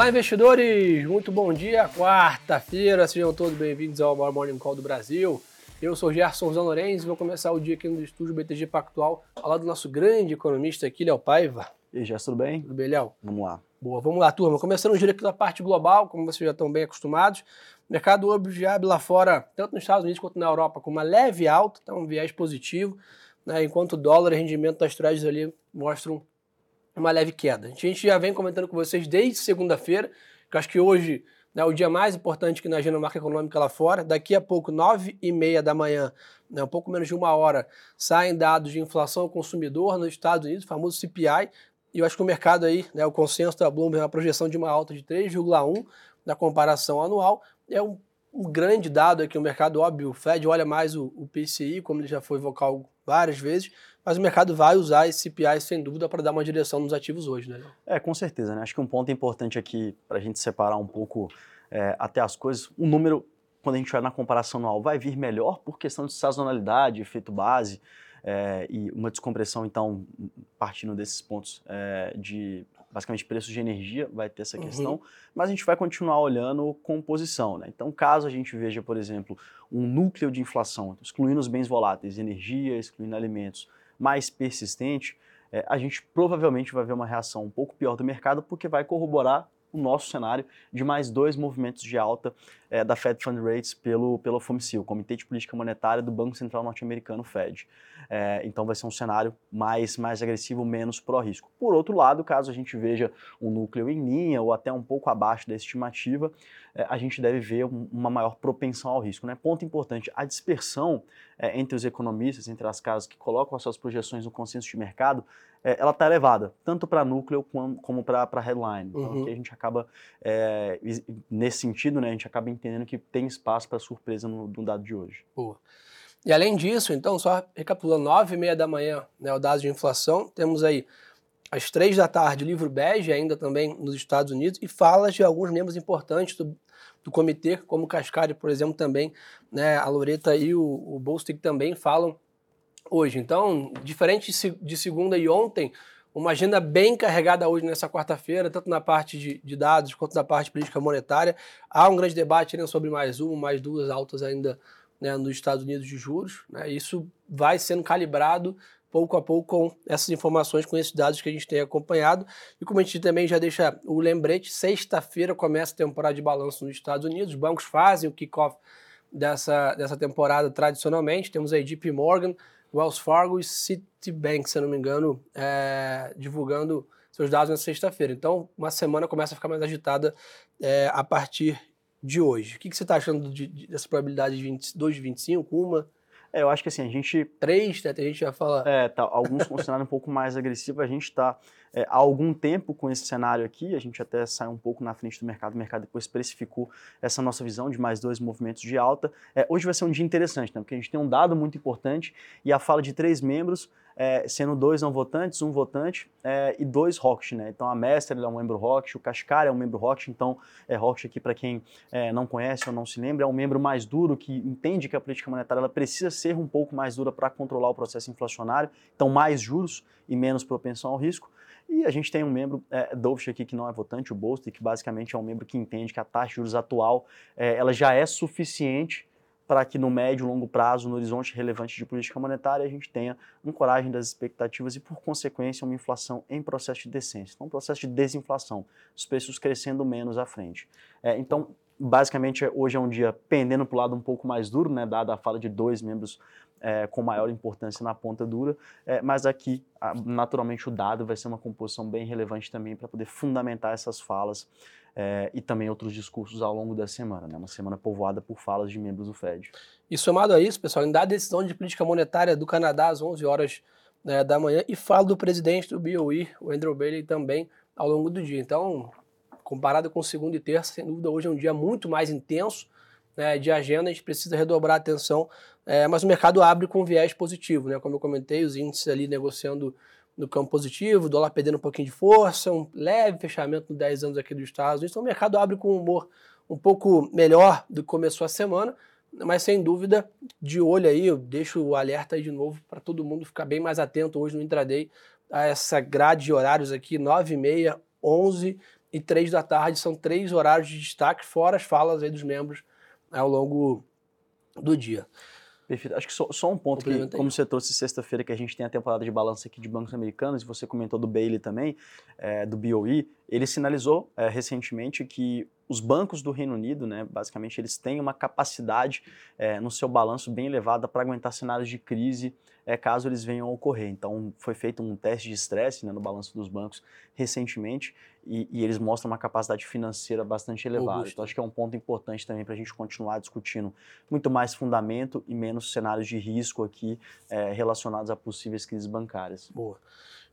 Olá, investidores! Muito bom dia, quarta-feira. Sejam todos bem-vindos ao maior Morning Call do Brasil. Eu sou Gerson Zan e vou começar o dia aqui no estúdio BTG Pactual, ao lado do nosso grande economista aqui, Léo Paiva. E aí, Gerson, tudo bem? Tudo bem, Léo? Vamos lá. Boa, vamos lá, turma. Começando o giro aqui da parte global, como vocês já estão bem acostumados. O mercado hoje abre lá fora, tanto nos Estados Unidos quanto na Europa, com uma leve alta, então um viés positivo, né, enquanto o dólar e rendimento das trades ali mostram uma leve queda. A gente já vem comentando com vocês desde segunda-feira, que acho que hoje é o dia mais importante que na agenda marca econômica lá fora. Daqui a pouco, nove e meia da manhã, né, um pouco menos de uma hora, saem dados de inflação ao consumidor nos Estados Unidos, o famoso CPI. E eu acho que o mercado aí, né, o consenso da Bloomberg, é uma projeção de uma alta de 3,1 na comparação anual. É um, um, grande dado aqui, o mercado, óbvio, o Fed olha mais o, o PCI, como ele já foi vocal várias vezes, mas o mercado vai usar esse CPI sem dúvida para dar uma direção nos ativos hoje, né? É, com certeza, né? Acho que um ponto importante aqui para a gente separar um pouco é, até as coisas, o número, quando a gente vai na comparação anual, vai vir melhor por questão de sazonalidade, efeito base, é, e uma descompressão, então, partindo desses pontos é, de basicamente preços de energia, vai ter essa uhum. questão, uhum. mas a gente vai continuar olhando composição. Né? Então, caso a gente veja, por exemplo, um núcleo de inflação, excluindo os bens voláteis, energia, excluindo alimentos, mais persistente, é, a gente provavelmente vai ver uma reação um pouco pior do mercado, porque vai corroborar o nosso cenário de mais dois movimentos de alta é, da Fed Fund Rates pelo, pelo FOMC, o Comitê de Política Monetária do Banco Central Norte-Americano, Fed. É, então vai ser um cenário mais, mais agressivo, menos pró-risco. Por outro lado, caso a gente veja um núcleo em linha ou até um pouco abaixo da estimativa, é, a gente deve ver um, uma maior propensão ao risco. Né? Ponto importante, a dispersão entre os economistas, entre as casas que colocam as suas projeções no consenso de mercado, é, ela está elevada, tanto para núcleo como, para headline. Então, uhum. aqui a gente acaba, é, nesse sentido, né, a gente acaba entendendo que tem espaço para surpresa no, no, dado de hoje. Boa. E além disso, então, só recapitulando, 9 e meia da manhã, né, o dado de inflação, temos aí às três da tarde o livro bege ainda também nos Estados Unidos e falas de alguns membros importantes do, do comitê, como o Cascari, por exemplo, também, né, a Loreta e o, o Bolstig também falam hoje. Então, diferente de segunda e ontem, uma agenda bem carregada hoje nessa quarta-feira, tanto na parte de, de, dados quanto na parte política monetária. Há um grande debate né, sobre mais uma, mais duas altas ainda né, nos Estados Unidos de juros. Né, isso vai sendo calibrado pouco a pouco com essas informações, com esses dados que a gente tem acompanhado. E como a gente também já deixa o lembrete, sexta-feira começa a temporada de balanço nos Estados Unidos, os bancos fazem o kickoff dessa, dessa temporada tradicionalmente. Temos aí JP Morgan, Wells Fargo e Citibank, se eu não me engano, é, divulgando seus dados na sexta-feira. Então, uma semana começa a ficar mais agitada é, a partir de hoje. O que, que você está achando de, de, dessa probabilidade de 22, 25, uma? É, eu acho que assim, a gente. Três, né? A gente já fala. É, tá, alguns com um cenário um pouco mais agressivo. A gente está é, há algum tempo com esse cenário aqui, a gente até saiu um pouco na frente do mercado, o mercado depois precificou essa nossa visão de mais dois movimentos de alta. É, hoje vai ser um dia interessante, né? Porque a gente tem um dado muito importante e a fala de três membros é, sendo dois não votantes, um votante é, e dois Rocket, né? Então a Mestre é um membro Rocket, o Cascar é um membro Rocket, então é Rocket aqui para quem é, não conhece ou não se lembra, é um membro mais duro que entende que a política monetária ela precisa ser um pouco mais dura para controlar o processo inflacionário, então mais juros e menos propensão ao risco. E a gente tem um membro, é, aqui, que não é votante, o Bolster, que basicamente é um membro que entende que a taxa de juros atual é, ela já é suficiente para que no médio e longo prazo, no horizonte relevante de política monetária, a gente tenha ancoragem das expectativas e, por consequência, uma inflação em processo de descência. Então, um processo de desinflação, os preços crescendo menos à frente. É, então, basicamente, hoje é um dia pendendo para o lado um pouco mais duro, né, dada a fala de dois membros é, com maior importância na ponta dura, é, mas aqui, naturalmente, o dado vai ser uma composição bem relevante também para poder fundamentar essas falas é, e também outros discursos ao longo da semana, né? uma semana povoada por falas de membros do Fed. E somado a isso, pessoal, ainda a decisão de política monetária do Canadá às 11 horas né, da manhã e falo do presidente do BOE, o Andrew Bailey, também ao longo do dia. Então, comparado com segunda e terça, sem dúvida, hoje é um dia muito mais intenso né, de agenda, a gente precisa redobrar a atenção, é, mas o mercado abre com viés positivo, né? como eu comentei, os índices ali negociando no campo positivo, o dólar perdendo um pouquinho de força, um leve fechamento no 10 anos aqui dos Estados Unidos. Então o mercado abre com um humor um pouco melhor do que começou a semana, mas sem dúvida, de olho aí, eu deixo o alerta aí de novo para todo mundo ficar bem mais atento hoje no intraday a essa grade de horários aqui, 9 e meia, 11 e 3 da tarde. São três horários de destaque, fora as falas aí dos membros ao longo do dia. Perfeito. Acho que só, só um ponto que, como você trouxe sexta-feira, que a gente tem a temporada de balanço aqui de bancos americanos, e você comentou do Bailey também, é, do BOE, ele sinalizou é, recentemente que os bancos do Reino Unido, né, basicamente, eles têm uma capacidade é, no seu balanço bem elevada para aguentar cenários de crise é, caso eles venham a ocorrer. Então, foi feito um teste de estresse né, no balanço dos bancos recentemente e, e, eles mostram uma capacidade financeira bastante elevada. Augusto. Então, acho que é um ponto importante também para a gente continuar discutindo muito mais fundamento e menos cenários de risco aqui é, relacionados a possíveis crises bancárias. Boa.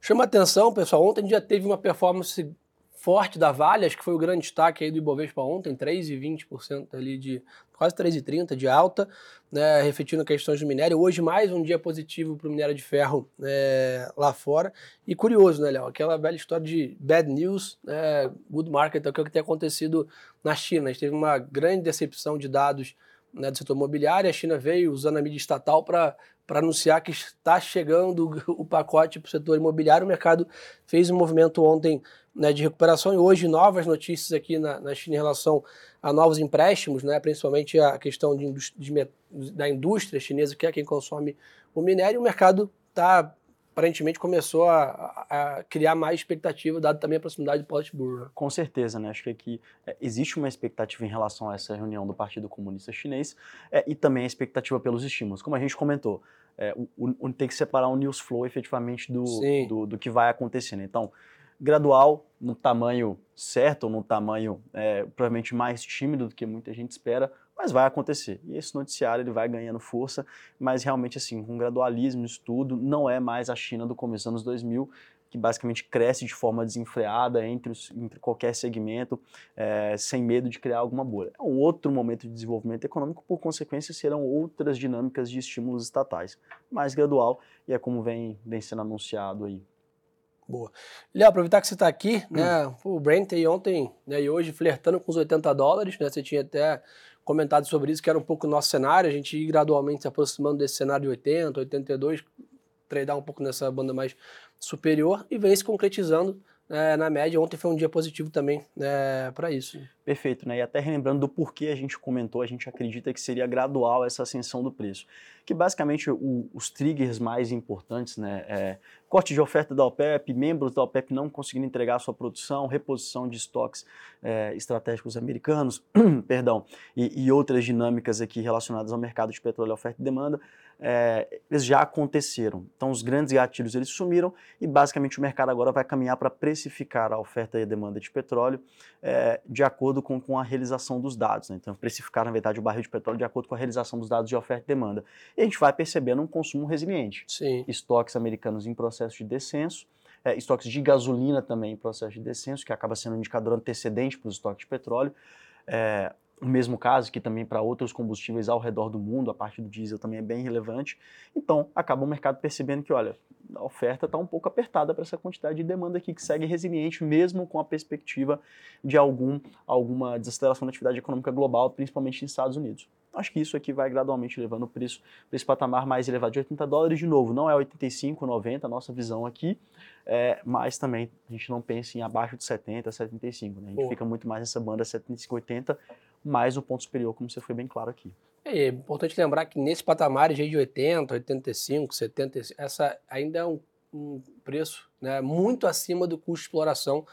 Chama atenção, pessoal, ontem já teve uma performance forte da Vale, acho que foi o grande destaque aí do Ibovespa ontem, 3,20% ali de quase 3,30% de alta, né, refletindo questões do minério. Hoje mais um dia positivo para o minério de ferro é, lá fora. E curioso, né, Léo? Aquela velha história de bad news, né, good market, é o que tem acontecido na China. A gente teve uma grande decepção de dados né, do setor imobiliário. A China veio usando a mídia estatal para anunciar que está chegando o pacote para o setor imobiliário. O mercado fez um movimento ontem né, de recuperação e hoje novas notícias aqui na, na China em relação a novos empréstimos, né, principalmente a questão de, de, da indústria chinesa, que é quem consome o minério. O mercado está aparentemente começou a, a, criar mais expectativa, dado também a proximidade do Politburo. Né? Com certeza, né? Acho que aqui é, existe uma expectativa em relação a essa reunião do Partido Comunista Chinês é, e também a expectativa pelos estímulos. Como a gente comentou, é, o, o, tem que separar o news flow efetivamente do, do, do, que vai acontecendo. Então, gradual, no tamanho certo, ou no tamanho é, provavelmente mais tímido do que muita gente espera, mas vai acontecer. E esse noticiário ele vai ganhando força, mas realmente assim, com gradualismo, estudo, não é mais a China do começo dos anos 2000, que basicamente cresce de forma desenfreada entre, os, entre qualquer segmento, é, sem medo de criar alguma bolha. É um outro momento de desenvolvimento econômico, por consequência, serão outras dinâmicas de estímulos estatais, mais gradual, e é como vem, vem sendo anunciado aí. Boa. Léo, aproveitar que você está aqui, né? Hum. O Brent aí ontem né, e hoje flertando com os 80 dólares, né? Você tinha até comentado sobre isso, que era um pouco o nosso cenário, a gente ir gradualmente se aproximando desse cenário de 80, 82, treinar um pouco nessa banda mais superior e vem se concretizando é, na média. Ontem foi um dia positivo também é, para isso. Perfeito, né? E até relembrando do porquê a gente comentou, a gente acredita que seria gradual essa ascensão do preço. Que basicamente o, os triggers mais importantes, né? É, corte de oferta da OPEP, membros da OPEP não conseguindo entregar sua produção, reposição de estoques é, estratégicos americanos, perdão, e, e outras dinâmicas aqui relacionadas ao mercado de petróleo, oferta e demanda é, eles já aconteceram. Então, os grandes gatilhos eles sumiram e basicamente o mercado agora vai caminhar para precificar a oferta e a demanda de petróleo é, de acordo com, com a realização dos dados. Né? Então, precificar, na verdade, o barril de petróleo de acordo com a realização dos dados de oferta e demanda. E a gente vai percebendo um consumo resiliente. Sim. Estoques americanos em processo de descenso. É, estoques de gasolina também em processo de descenso, que acaba sendo um indicador antecedente para os estoques de petróleo. É, o mesmo caso que também para outros combustíveis ao redor do mundo, a parte do diesel também é bem relevante. Então, acaba o mercado percebendo que, olha, a oferta está um pouco apertada para essa quantidade de demanda aqui que segue resiliente, mesmo com a perspectiva de algum, alguma desaceleração da atividade econômica global, principalmente nos Estados Unidos. Acho que isso aqui vai gradualmente levando o preço para esse patamar mais elevado de 80 dólares. De novo, não é 85, 90, a nossa visão aqui, é, mas também a gente não pensa em abaixo de 70, 75. Né? A gente Pô. fica muito mais nessa banda 75, 80, mais o ponto superior, como você foi bem claro aqui. É, é importante lembrar que nesse patamar de 80, 85, 70, essa ainda é um, um preço né, muito acima do custo de exploração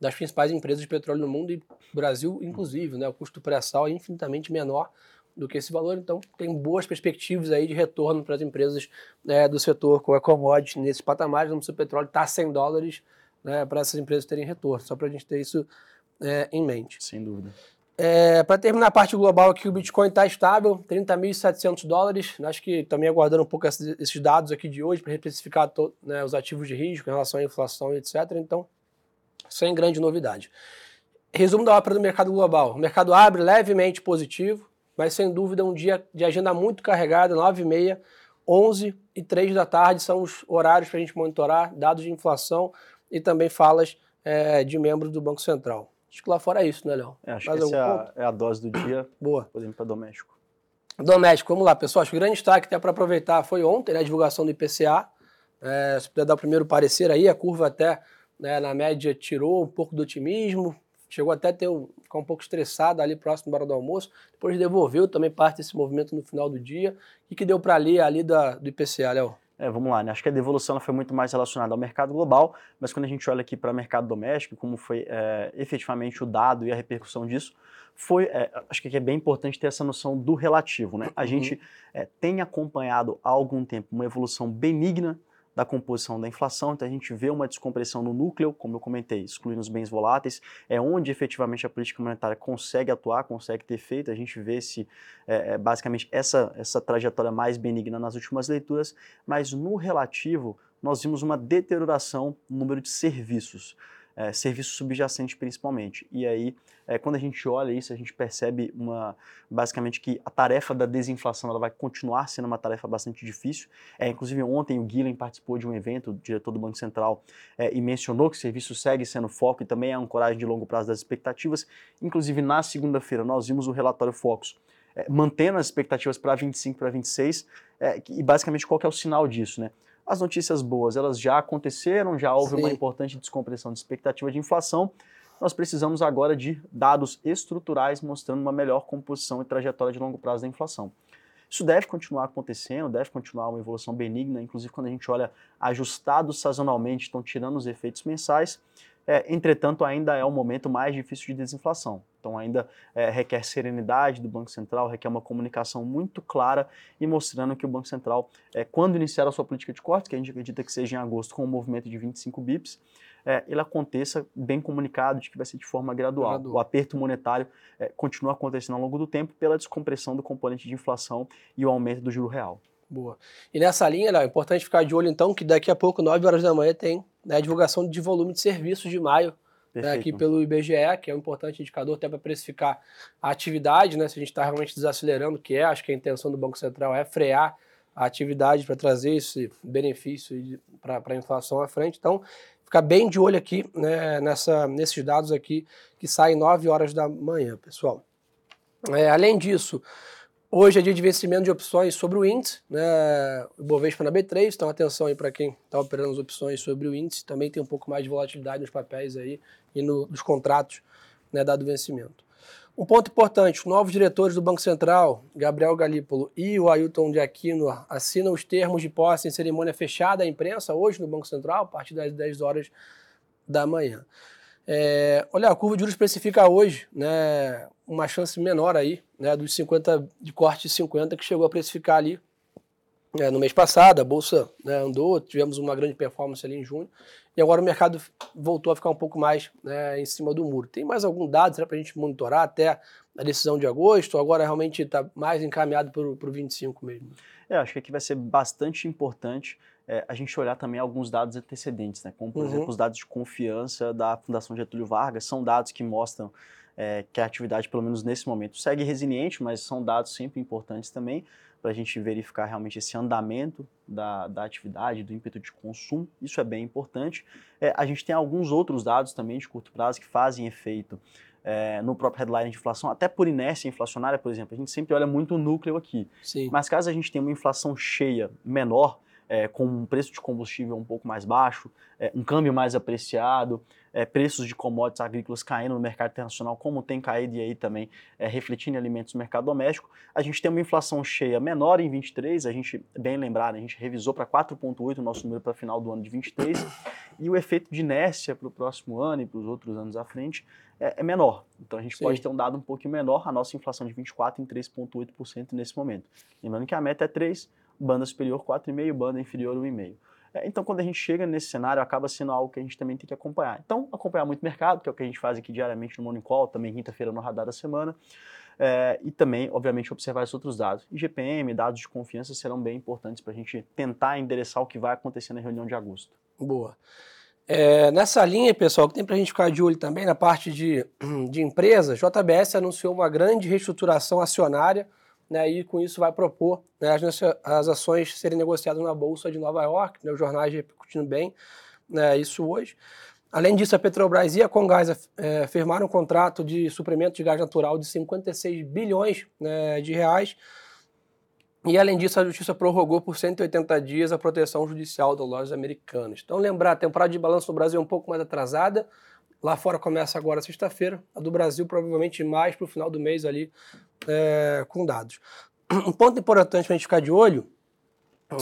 das principais empresas de petróleo no mundo e Brasil, inclusive. Né, o custo do pré-sal é infinitamente menor do que esse valor, então tem boas perspectivas aí de retorno para as empresas né, do setor com a commodity nesse patamar, se o petróleo está a 100 dólares né, para essas empresas terem retorno, só para a gente ter isso é, em mente. Sem dúvida. É, para terminar a parte global aqui, o Bitcoin está estável, 30.700 dólares. Acho que também aguardando um pouco esses dados aqui de hoje para especificar né, os ativos de risco em relação à inflação e etc. Então, sem grande novidade. Resumo da ópera do mercado global. O mercado abre levemente positivo, mas sem dúvida um dia de agenda muito carregada, 9 e meia, 11 e 3 da tarde são os horários para a gente monitorar dados de inflação e também falas é, de membros do Banco Central. Acho que lá fora é isso, né, Léo? É, acho que essa é a, é a, dose do dia. Boa. Podemos ir para doméstico. Doméstico, vamos lá, pessoal. Acho que o grande destaque até para aproveitar foi ontem, né, a divulgação do IPCA. É, se puder dar o primeiro parecer aí, a curva até né, na média tirou um pouco do otimismo, chegou até a ter um, ficar um pouco estressada ali próximo da hora do almoço, depois devolveu também parte desse movimento no final do dia. O que deu para ler ali da, do IPCA, Léo? É, vamos lá, né? acho que a devolução foi muito mais relacionada ao mercado global, mas quando a gente olha aqui para o mercado doméstico, como foi é, efetivamente o dado e a repercussão disso, foi, é, acho que é bem importante ter essa noção do relativo. Né? A uhum. gente é, tem acompanhado há algum tempo uma evolução benigna da composição da inflação, então a gente vê uma descompressão no núcleo, como eu comentei, excluindo os bens voláteis, é onde efetivamente a política monetária consegue atuar, consegue ter feito, a gente vê se é, é, basicamente essa, essa trajetória mais benigna nas últimas leituras, mas no relativo nós vimos uma deterioração no número de serviços é, serviço subjacente principalmente. E aí, é, quando a gente olha isso, a gente percebe uma, basicamente que a tarefa da desinflação ela vai continuar sendo uma tarefa bastante difícil. É, inclusive, ontem o Guilherme participou de um evento, o diretor do Banco Central, é, e mencionou que o serviço segue sendo foco e também é um coragem de longo prazo das expectativas. Inclusive, na segunda-feira, nós vimos o relatório Focus. É, mantendo as expectativas para 25 para 26, é, e basicamente qual é o sinal disso, né? As notícias boas, elas já aconteceram, já houve Sim. uma importante descompressão de expectativa de inflação. Nós precisamos agora de dados estruturais mostrando uma melhor composição e trajetória de longo prazo da inflação. Isso deve continuar acontecendo, deve continuar uma evolução benigna, inclusive quando a gente olha ajustados sazonalmente, estão tirando os efeitos mensais. É, entretanto, ainda é o momento mais difícil de desinflação. Então, ainda é, requer serenidade do Banco Central, requer uma comunicação muito clara e mostrando que o Banco Central, é, quando iniciar a sua política de corte, que a gente acredita que seja em agosto, com um movimento de 25 bips, é, ele aconteça bem comunicado de que vai ser de forma gradual. O aperto monetário é, continua acontecendo ao longo do tempo pela descompressão do componente de inflação e o aumento do juro real. Boa. E nessa linha, é importante ficar de olho então que daqui a pouco, 9 horas da manhã, tem né, a divulgação de volume de serviços de maio né, aqui pelo IBGE, que é um importante indicador até para precificar a atividade, né, se a gente está realmente desacelerando, que é, acho que a intenção do Banco Central é frear a atividade para trazer esse benefício para a inflação à frente. Então, ficar bem de olho aqui né, nessa, nesses dados aqui que saem 9 horas da manhã, pessoal. É, além disso, Hoje é dia de vencimento de opções sobre o índice, né? O Bovespa na B3, então atenção aí para quem está operando as opções sobre o índice. Também tem um pouco mais de volatilidade nos papéis aí e no, nos contratos, né, dado o vencimento. Um ponto importante, os novos diretores do Banco Central, Gabriel Galípolo e o Ailton de Aquino, assinam os termos de posse em cerimônia fechada à imprensa hoje no Banco Central, a partir das 10 horas da manhã. É, olha, a curva de juros especifica hoje né, uma chance menor aí, né, dos 50, de corte de 50 que chegou a precificar ali é, no mês passado, a bolsa né, andou, tivemos uma grande performance ali em junho, e agora o mercado voltou a ficar um pouco mais né, em cima do muro. Tem mais algum dado para a gente monitorar até a decisão de agosto? Agora realmente está mais encaminhado para o 25 mesmo? É, acho que aqui vai ser bastante importante é, a gente olhar também alguns dados antecedentes, né? como por uhum. exemplo os dados de confiança da Fundação Getúlio Vargas, são dados que mostram é, que a atividade, pelo menos nesse momento, segue resiliente, mas são dados sempre importantes também para a gente verificar realmente esse andamento da, da atividade, do ímpeto de consumo, isso é bem importante. É, a gente tem alguns outros dados também de curto prazo que fazem efeito é, no próprio headline de inflação, até por inércia inflacionária, por exemplo, a gente sempre olha muito o núcleo aqui. Sim. Mas caso a gente tenha uma inflação cheia menor, é, com um preço de combustível um pouco mais baixo, é, um câmbio mais apreciado, é, preços de commodities agrícolas caindo no mercado internacional, como tem caído e aí também é, refletindo em alimentos no mercado doméstico. A gente tem uma inflação cheia menor em 23, a gente, bem lembrado, a gente revisou para 4,8 o nosso número para final do ano de 23, e o efeito de inércia para o próximo ano e para os outros anos à frente é, é menor. Então a gente Sim. pode ter um dado um pouquinho menor, a nossa inflação de 24 em 3,8% nesse momento. Lembrando que a meta é 3%, banda superior 4,5, banda inferior 1,5. É, então, quando a gente chega nesse cenário, acaba sendo algo que a gente também tem que acompanhar. Então, acompanhar muito mercado, que é o que a gente faz aqui diariamente no Morning Call, também quinta-feira no Radar da Semana. É, e também, obviamente, observar esses outros dados. IGPM, dados de confiança serão bem importantes para a gente tentar endereçar o que vai acontecer na reunião de agosto. Boa. É, nessa linha, pessoal, que tem para a gente ficar de olho também na parte de, de empresas, JBS anunciou uma grande reestruturação acionária né, e com isso vai propor né, as, as, ações serem negociadas na Bolsa de Nova York, né, os jornais repercutindo bem né, isso hoje. Além disso, a Petrobras e a Congás é, firmaram um contrato de suprimento de gás natural de 56 bilhões né, de reais. E, além disso, a Justiça prorrogou por 180 dias a proteção judicial das lojas americanas. Então, lembrar, a temporada de balanço no Brasil é um pouco mais atrasada, Lá fora começa agora sexta-feira, a do Brasil provavelmente mais para o final do mês ali é, com dados. Um ponto importante para a gente ficar de olho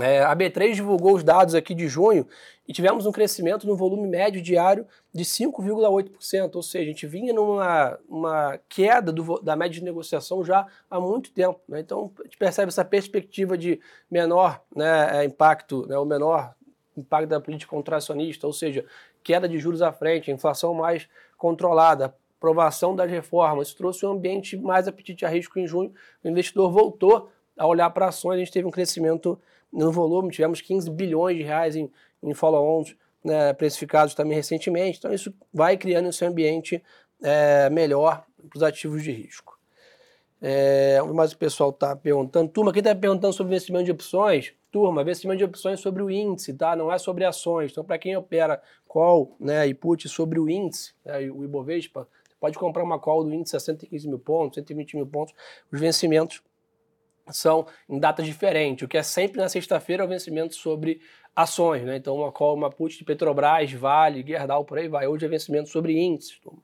é, a B3 divulgou os dados aqui de junho e tivemos um crescimento no volume médio diário de 5,8%, ou seja, a gente vinha numa uma queda do, da média de negociação já há muito tempo. Né? Então, a gente percebe essa perspectiva de menor né, é, impacto, né, o menor impacto da política contracionista, ou seja, queda de juros à frente, inflação mais controlada, aprovação das reformas. Isso trouxe um ambiente mais apetite a risco em junho. O investidor voltou a olhar para ações, a gente teve um crescimento no volume, tivemos 15 bilhões de reais em, em follow-ons né, precificados também recentemente, então isso vai criando esse ambiente é, melhor para os ativos de risco. É, mas o pessoal está perguntando, turma, quem está perguntando sobre investimento de opções? Turma, investimento de opções sobre o índice, tá? Não é sobre ações. Então, para quem opera call né, e put sobre o índice, né, o Ibovespa, pode comprar uma call do índice a 115 mil pontos, 120 mil pontos, os vencimentos são em datas diferentes. O que é sempre na sexta-feira é o vencimento sobre ações, né? Então, uma call, uma put de Petrobras, Vale, Gerdau, por aí vai. Hoje é vencimento sobre índices, turma.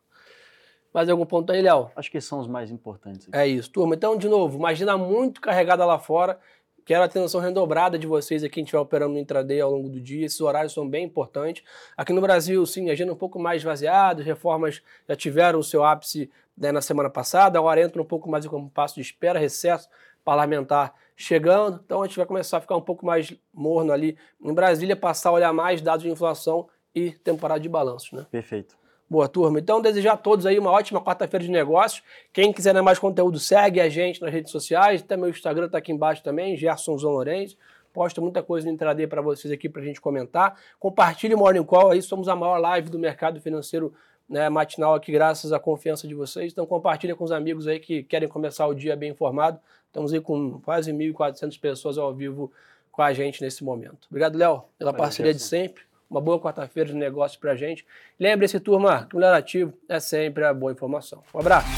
Mais algum ponto aí, Léo? Acho que são os mais importantes. Aqui. É isso, turma. Então, de novo, imagina muito carregada lá fora. Quero a atenção redobrada de vocês aqui, quem estiver operando no intraday ao longo do dia. Esses horários são bem importantes. Aqui no Brasil, sim, agenda um pouco mais esvaziada, reformas já tiveram o seu ápice né, na semana passada, agora entra um pouco mais em compasso de espera, recesso parlamentar chegando, então a gente vai começar a ficar um pouco mais morno ali em Brasília, passar a olhar mais dados de inflação e temporada de balanços, né? Perfeito. Boa, turma. Então, desejar a todos aí uma ótima quarta-feira de negócios. Quem quiser né, mais conteúdo, segue a gente nas redes sociais. Até meu Instagram está aqui embaixo também, Gerson Lourenço. Posto muita coisa no intraday para vocês aqui para a gente comentar. Compartilhe o Morning Call aí, somos a maior live do mercado financeiro né, matinal aqui, graças à confiança de vocês. Então, compartilhe com os amigos aí que querem começar o dia bem informado. Estamos aí com quase 1.400 pessoas ao vivo com a gente nesse momento. Obrigado, Léo, pela Valeu, parceria de sempre. Uma boa quarta-feira de negócio para a gente. Lembre-se, turma, que o melhor ativo é sempre a boa informação. Um abraço.